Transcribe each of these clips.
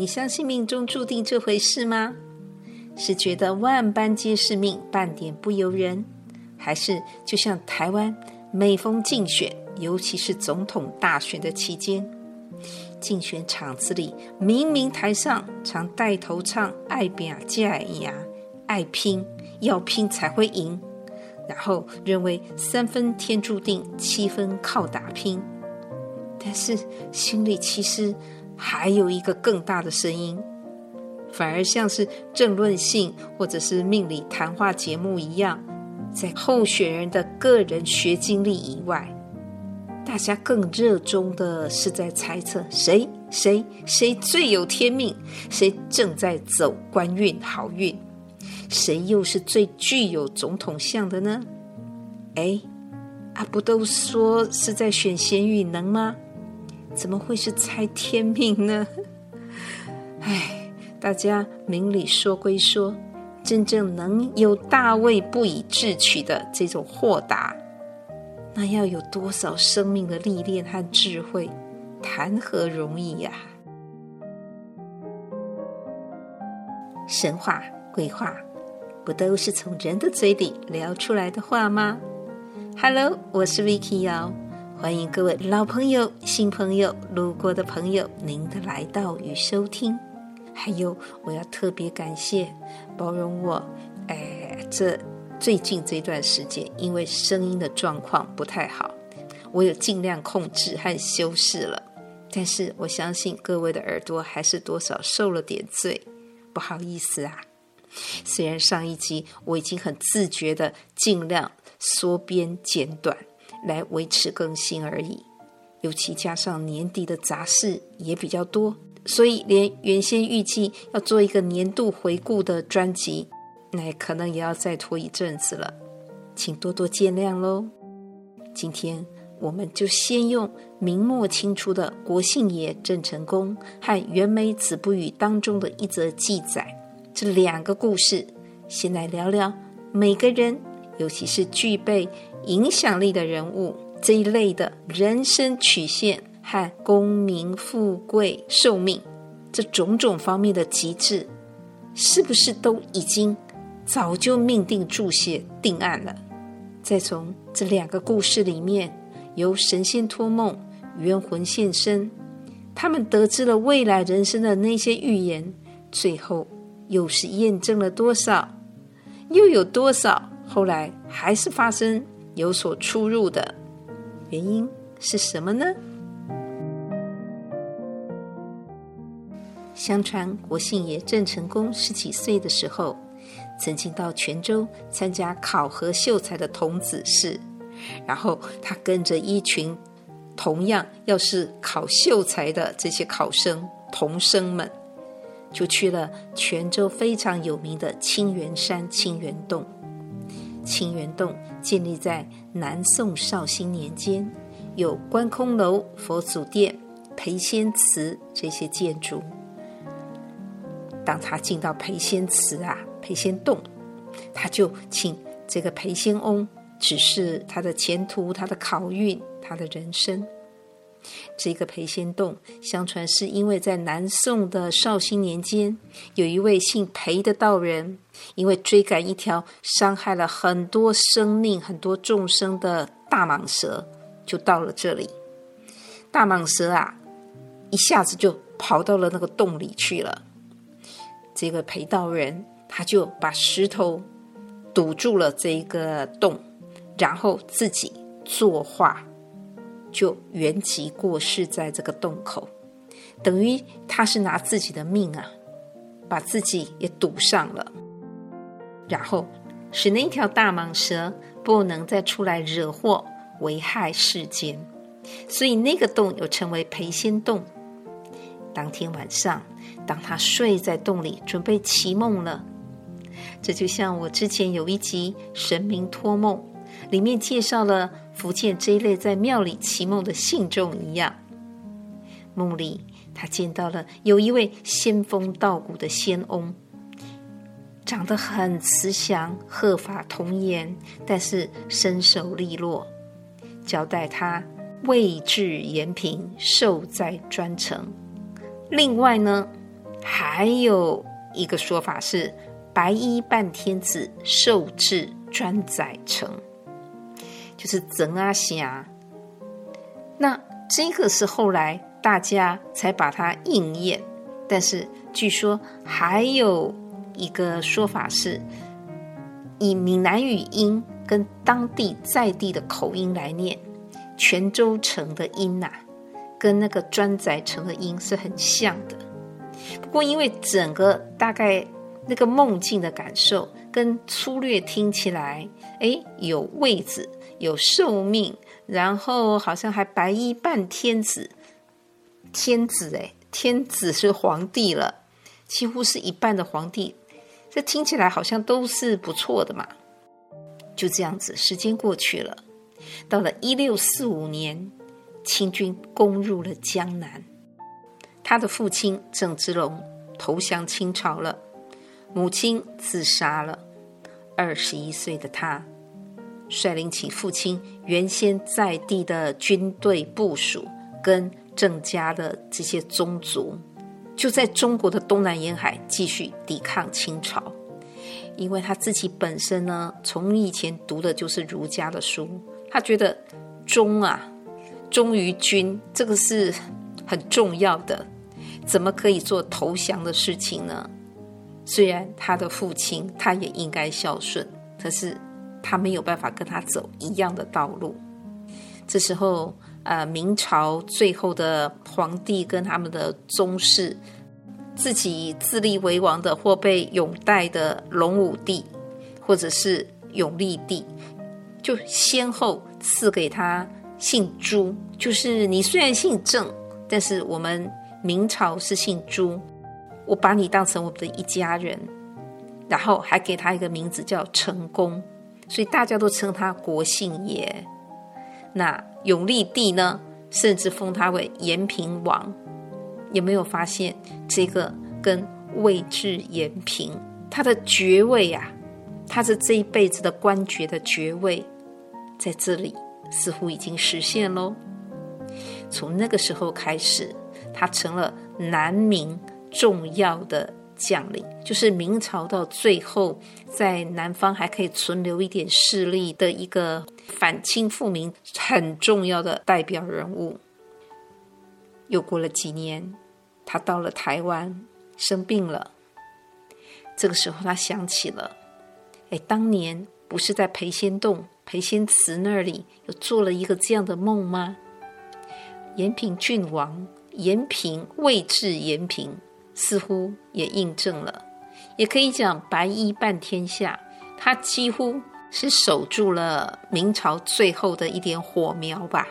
你相信命中注定这回事吗？是觉得万般皆是命，半点不由人，还是就像台湾每逢竞选，尤其是总统大选的期间，竞选场子里，明明台上常带头唱“爱拼才会赢”，爱拼要拼才会赢，然后认为三分天注定，七分靠打拼，但是心里其实还有一个更大的声音，反而像是政论性或者是命理谈话节目一样，在候选人的个人学经历以外，大家更热衷的是在猜测谁谁谁最有天命，谁正在走官运好运，谁又是最具有总统相的呢？哎，啊，不都说是在选贤与能吗？怎么会是猜天命呢？哎，大家明理说归说，真正能有大卫不以智取的这种豁达。那要有多少生命的历练和智慧，谈何容易呀？神话、鬼话，不都是从人的嘴里聊出来的话吗？Hello，我是 Vicky 瑶，欢迎各位老朋友、新朋友、路过的朋友，您的来到与收听。还有，我要特别感谢包容我，哎，这。最近这段时间，因为声音的状况不太好，我有尽量控制和修饰了。但是我相信各位的耳朵还是多少受了点罪，不好意思啊。虽然上一集我已经很自觉的尽量缩编简短来维持更新而已，尤其加上年底的杂事也比较多，所以连原先预计要做一个年度回顾的专辑。那可能也要再拖一阵子了，请多多见谅喽。今天我们就先用明末清初的国姓爷郑成功和袁枚子不语当中的一则记载，这两个故事，先来聊聊每个人，尤其是具备影响力的人物这一类的人生曲线和功名富贵寿命这种种方面的极致，是不是都已经早就命定注写定案了。再从这两个故事里面，由神仙托梦、冤魂现身，他们得知了未来人生的那些预言，最后又是验证了多少？又有多少后来还是发生有所出入的？原因是什么呢？相传国姓爷郑成功十几岁的时候。曾经到泉州参加考核秀才的童子试，然后他跟着一群同样要是考秀才的这些考生童生们，就去了泉州非常有名的清源山清源洞。清源洞建立在南宋绍兴年间，有关空楼、佛祖殿、裴仙祠这些建筑。当他进到裴仙祠啊。裴仙洞，他就请这个裴仙翁指示他的前途、他的考运、他的人生。这个裴仙洞，相传是因为在南宋的绍兴年间，有一位姓裴的道人，因为追赶一条伤害了很多生命、很多众生的大蟒蛇，就到了这里。大蟒蛇啊，一下子就跑到了那个洞里去了。这个裴道人。他就把石头堵住了这一个洞，然后自己作画，就圆寂过世在这个洞口，等于他是拿自己的命啊，把自己也堵上了，然后使那条大蟒蛇不能再出来惹祸，危害世间，所以那个洞又称为陪仙洞。当天晚上，当他睡在洞里，准备祈梦了。这就像我之前有一集《神明托梦》，里面介绍了福建这一类在庙里祈梦的信众一样。梦里他见到了有一位仙风道骨的仙翁，长得很慈祥，鹤发童颜，但是身手利落，交代他位置延平，寿在专程。另外呢，还有一个说法是“白衣半天子，受制专宰成”，就是曾阿霞。那这个是后来大家才把它应验，但是据说还有一个说法是，以闽南语音跟当地在地的口音来念，泉州城的音呐、跟那个专宰成的音是很像的。不过因为整个大概那个梦境的感受，跟粗略听起来，哎，有位置，有寿命，然后好像还白衣半天子，天子哎，天子是皇帝了，几乎是一半的皇帝。这听起来好像都是不错的嘛，就这样子，时间过去了，到了一六四五年，清军攻入了江南，他的父亲郑芝龙投降清朝了，母亲自杀了，二十一岁的他率领起父亲原先在地的军队部署跟郑家的这些宗族。就在中国的东南沿海继续抵抗清朝，因为他自己本身呢，从以前读的就是儒家的书，他觉得忠啊，忠于君这个是很重要的，怎么可以做投降的事情呢？虽然他的父亲他也应该孝顺，可是他没有办法跟他走一样的道路。这时候。呃，明朝最后的皇帝跟他们的宗室，自己自立为王的，或被拥戴的隆武帝，或者是永历帝，就先后赐给他姓朱，就是你虽然姓郑，但是我们明朝是姓朱，我把你当成我们的一家人，然后还给他一个名字叫成功，所以大家都称他国姓爷。那永历帝呢，甚至封他为延平王。有没有发现这个跟位置延平，他的爵位啊，他是这一辈子的官爵的爵位，在这里似乎已经实现喽。从那个时候开始，他成了南明重要的将领，就是明朝到最后，在南方还可以存留一点势力的一个反清复明很重要的代表人物。又过了几年，他到了台湾，生病了。这个时候，他想起了，哎，当年不是在裴仙洞、裴仙祠那里有做了一个这样的梦吗？延平郡王，延平，位置延平。似乎也印证了，也可以讲白衣半天下，他几乎是守住了明朝最后的一点火苗吧。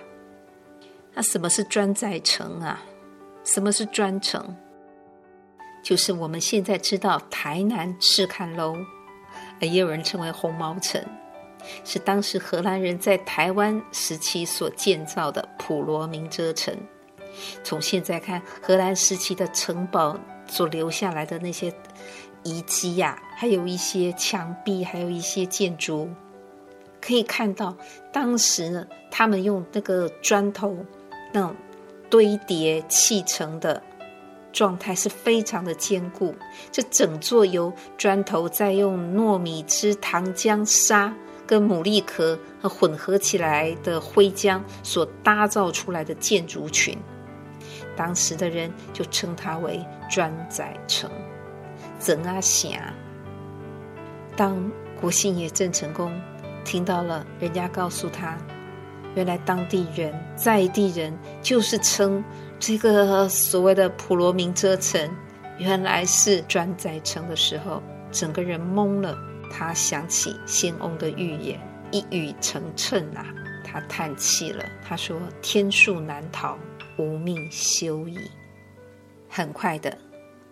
那什么是专宰城啊？什么是专城？就是我们现在知道台南赤崁楼，也有人称为红毛城，是当时荷兰人在台湾时期所建造的普罗民遮城。从现在看，荷兰时期的城堡。所留下来的那些遗迹呀，还有一些墙壁，还有一些建筑，可以看到当时呢，他们用那个砖头那种堆叠砌成的状态是非常的坚固。这整座由砖头再用糯米汁、糖浆、沙跟牡蛎壳和混合起来的灰浆所搭造出来的建筑群。当时的人就称他为专宰成，曾阿霞。当国姓爷郑成功听到了人家告诉他，原来当地人在地人就是称这个所谓的普罗民遮城，原来是专宰城的时候，整个人懵了。他想起仙翁的预言，一语成谶啊！他叹气了，他说：“天数难逃。”无命休矣。很快的，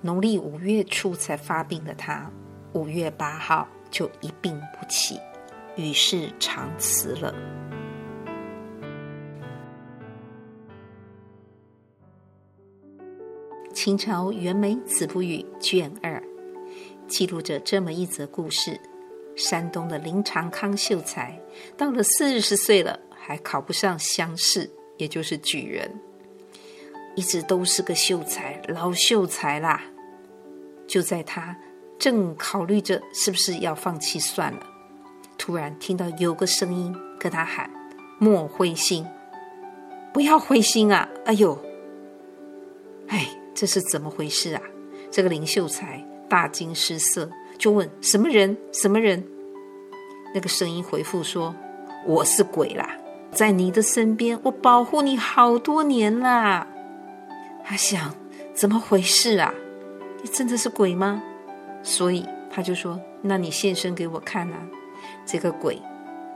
农历五月初才发病的他，五月八号就一病不起，与世长辞了。清朝袁枚《子不语》卷二记录着这么一则故事：山东的林长康秀才，到了四十岁了，还考不上乡试，也就是举人。一直都是个秀才，老秀才啦。就在他正考虑着是不是要放弃算了，突然听到有个声音跟他喊：“莫灰心，不要灰心啊！”哎呦，哎，这是怎么回事啊？这个林秀才大惊失色，就问：“什么人？什么人？”那个声音回复说：“我是鬼啦，在你的身边，我保护你好多年啦。”他想：“怎么回事啊？”你真的是鬼吗？所以他就说：“那你现身给我看啊！”这个鬼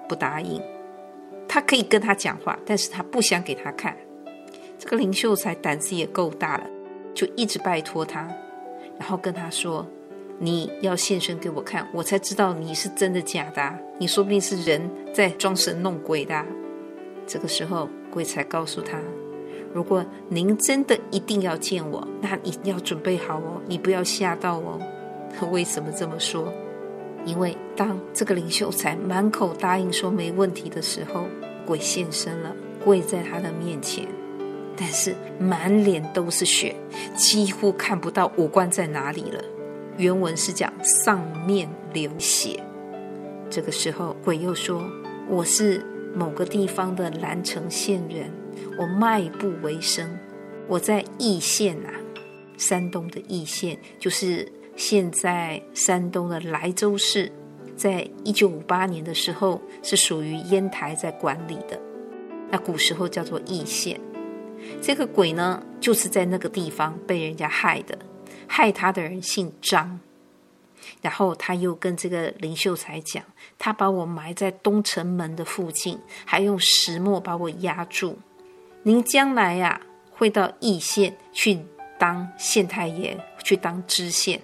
不答应，他可以跟他讲话，但是他不想给他看。这个林秀才胆子也够大了，就一直拜托他，然后跟他说：“你要现身给我看，我才知道你是真的假的。你说不定是人在装神弄鬼的。”这个时候，鬼才告诉他。如果您真的一定要见我，那你要准备好哦，你不要吓到哦。为什么这么说？因为当这个林秀才满口答应说没问题的时候，鬼现身了，跪在他的面前，但是满脸都是血，几乎看不到五官在哪里了。原文是讲上面流血。这个时候，鬼又说：“我是某个地方的兰城县人。”我卖布为生，我在易县啊，山东的易县，就是现在山东的莱州市，在一九五八年的时候是属于烟台在管理的，那古时候叫做易县。这个鬼呢，就是在那个地方被人家害的，害他的人姓张，然后他又跟这个林秀才讲，他把我埋在东城门的附近，还用石磨把我压住。您将来呀、啊，会到义县去当县太爷，去当知县，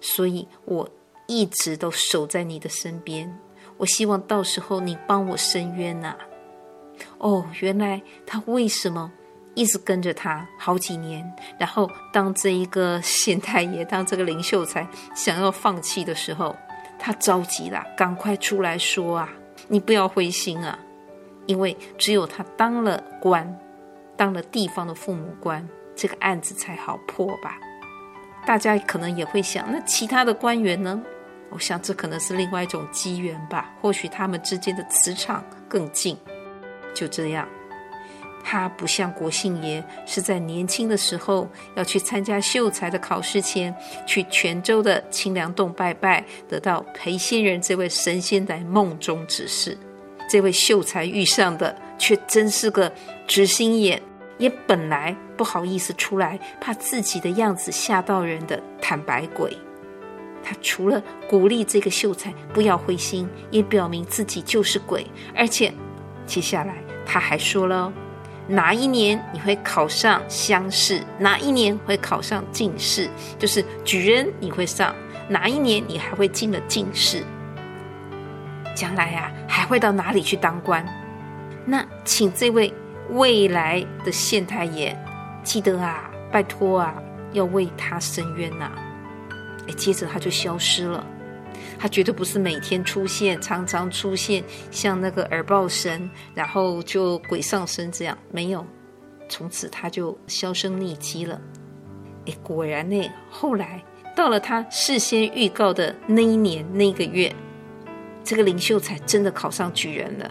所以我一直都守在你的身边。我希望到时候你帮我伸冤呐、哦，原来他为什么一直跟着他好几年，然后当这一个县太爷，当这个林秀才想要放弃的时候，他着急了，赶快出来说啊，你不要灰心啊，因为只有他当了官。当了地方的父母官，这个案子才好破吧？大家可能也会想，那其他的官员呢？我想这可能是另外一种机缘吧。或许他们之间的磁场更近。就这样，他不像国姓爷是在年轻的时候要去参加秀才的考试前，去泉州的清凉洞拜拜，得到裴仙人这位神仙在梦中指示。这位秀才遇上的却真是个直心眼，也本来不好意思出来，怕自己的样子吓到人的坦白鬼。他除了鼓励这个秀才不要灰心，也表明自己就是鬼，而且接下来他还说了：哪一年你会考上乡试？哪一年会考上进士？就是举人你会上，哪一年你还会进了进士？将来、啊，还会到哪里去当官？那请这位未来的县太爷记得啊，拜托啊，要为他伸冤呐、啊！哎，接着他就消失了。他绝对不是每天出现，常常出现，像那个耳报神，然后就鬼上身这样。没有，从此他就销声匿迹了。哎，果然呢，后来到了他事先预告的那一年那个月。这个林秀才真的考上举人了，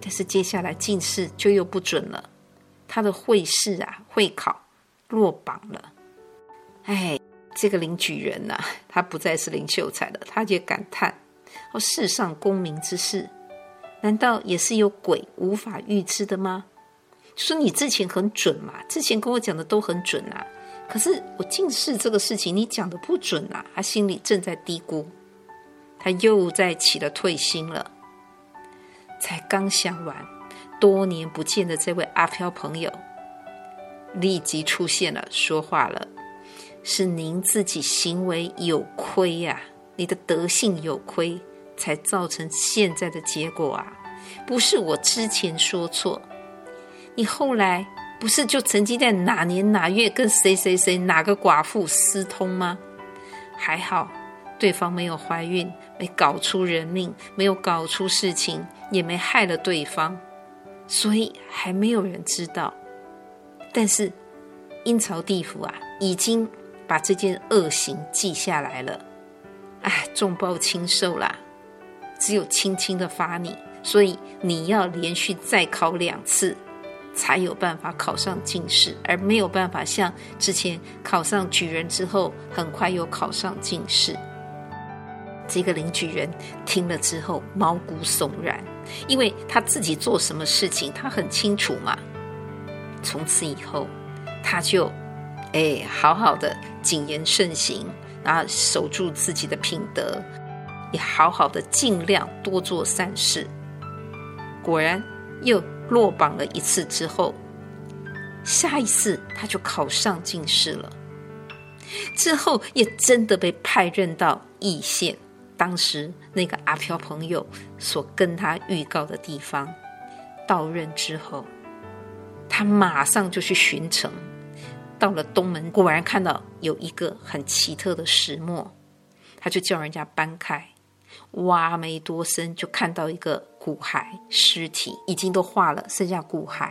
但是接下来进士就又不准了，他的会试啊会考落榜了。哎，这个林举人呐、他不再是林秀才了，他也感叹：哦，世上功名之事，难道也是有鬼无法预知的吗？说你之前很准嘛，之前跟我讲的都很准啊，可是我进士这个事情你讲的不准啊，他心里正在嘀咕。他又在起了退心了，才刚想完，多年不见的这位阿飘朋友立即出现了，说话了：“是您自己行为有亏呀、你的德性有亏，才造成现在的结果啊！不是我之前说错，你后来不是就曾经在哪年哪月跟谁谁谁哪个寡妇私通吗？还好。”对方没有怀孕，没搞出人命，没有搞出事情，也没害了对方，所以还没有人知道。但是阴曹地府啊，已经把这件恶行记下来了。哎，重报轻受啦，只有轻轻的罚你，所以你要连续再考两次，才有办法考上进士，而没有办法像之前考上举人之后，很快又考上进士。这个领举人听了之后毛骨悚然，因为他自己做什么事情他很清楚嘛。从此以后，他就哎好好的谨言慎行。然后守住自己的品德，也好好的尽量多做善事。果然又落榜了一次之后，下一次他就考上进士了。之后也真的被派任到义县，当时那个阿飘朋友所跟他预告的地方。到任之后，他马上就去巡城。到了东门，果然看到有一个很奇特的石磨，他就叫人家搬开，挖没多深，就看到一个骨骸尸体，已经都化了，剩下骨骸。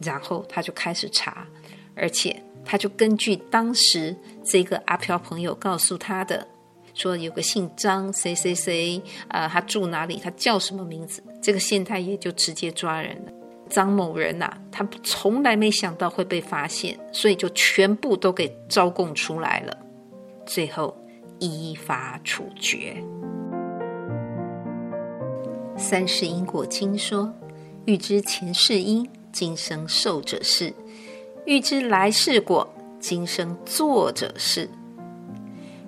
然后他就开始查，而且他就根据当时这个阿飘朋友告诉他的，说有个姓张，谁谁谁，啊、他住哪里，他叫什么名字，这个县太爷就直接抓人了。张某人呐、啊，他从来没想到会被发现，所以就全部都给招供出来了，最后依法处决。三世因果经说：欲知前世因，今生受者是；欲知来世果，今生做者是。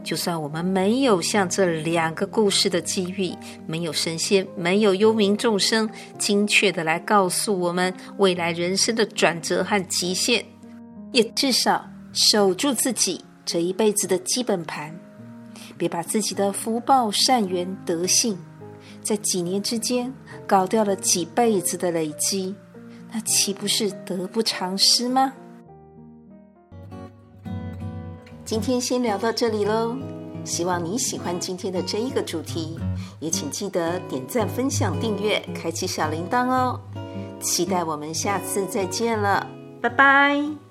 就算我们没有像这两个故事的际遇，没有神仙，没有幽冥众生，精确的来告诉我们未来人生的转折和极限，也至少守住自己这一辈子的基本盘，别把自己的福报、善缘、德性，在几年之间搞掉了几辈子的累积，那岂不是得不偿失吗？今天先聊到这里喽，希望你喜欢今天的这一个主题，也请记得点赞、分享、订阅、开启小铃铛哦。期待我们下次再见了，拜拜。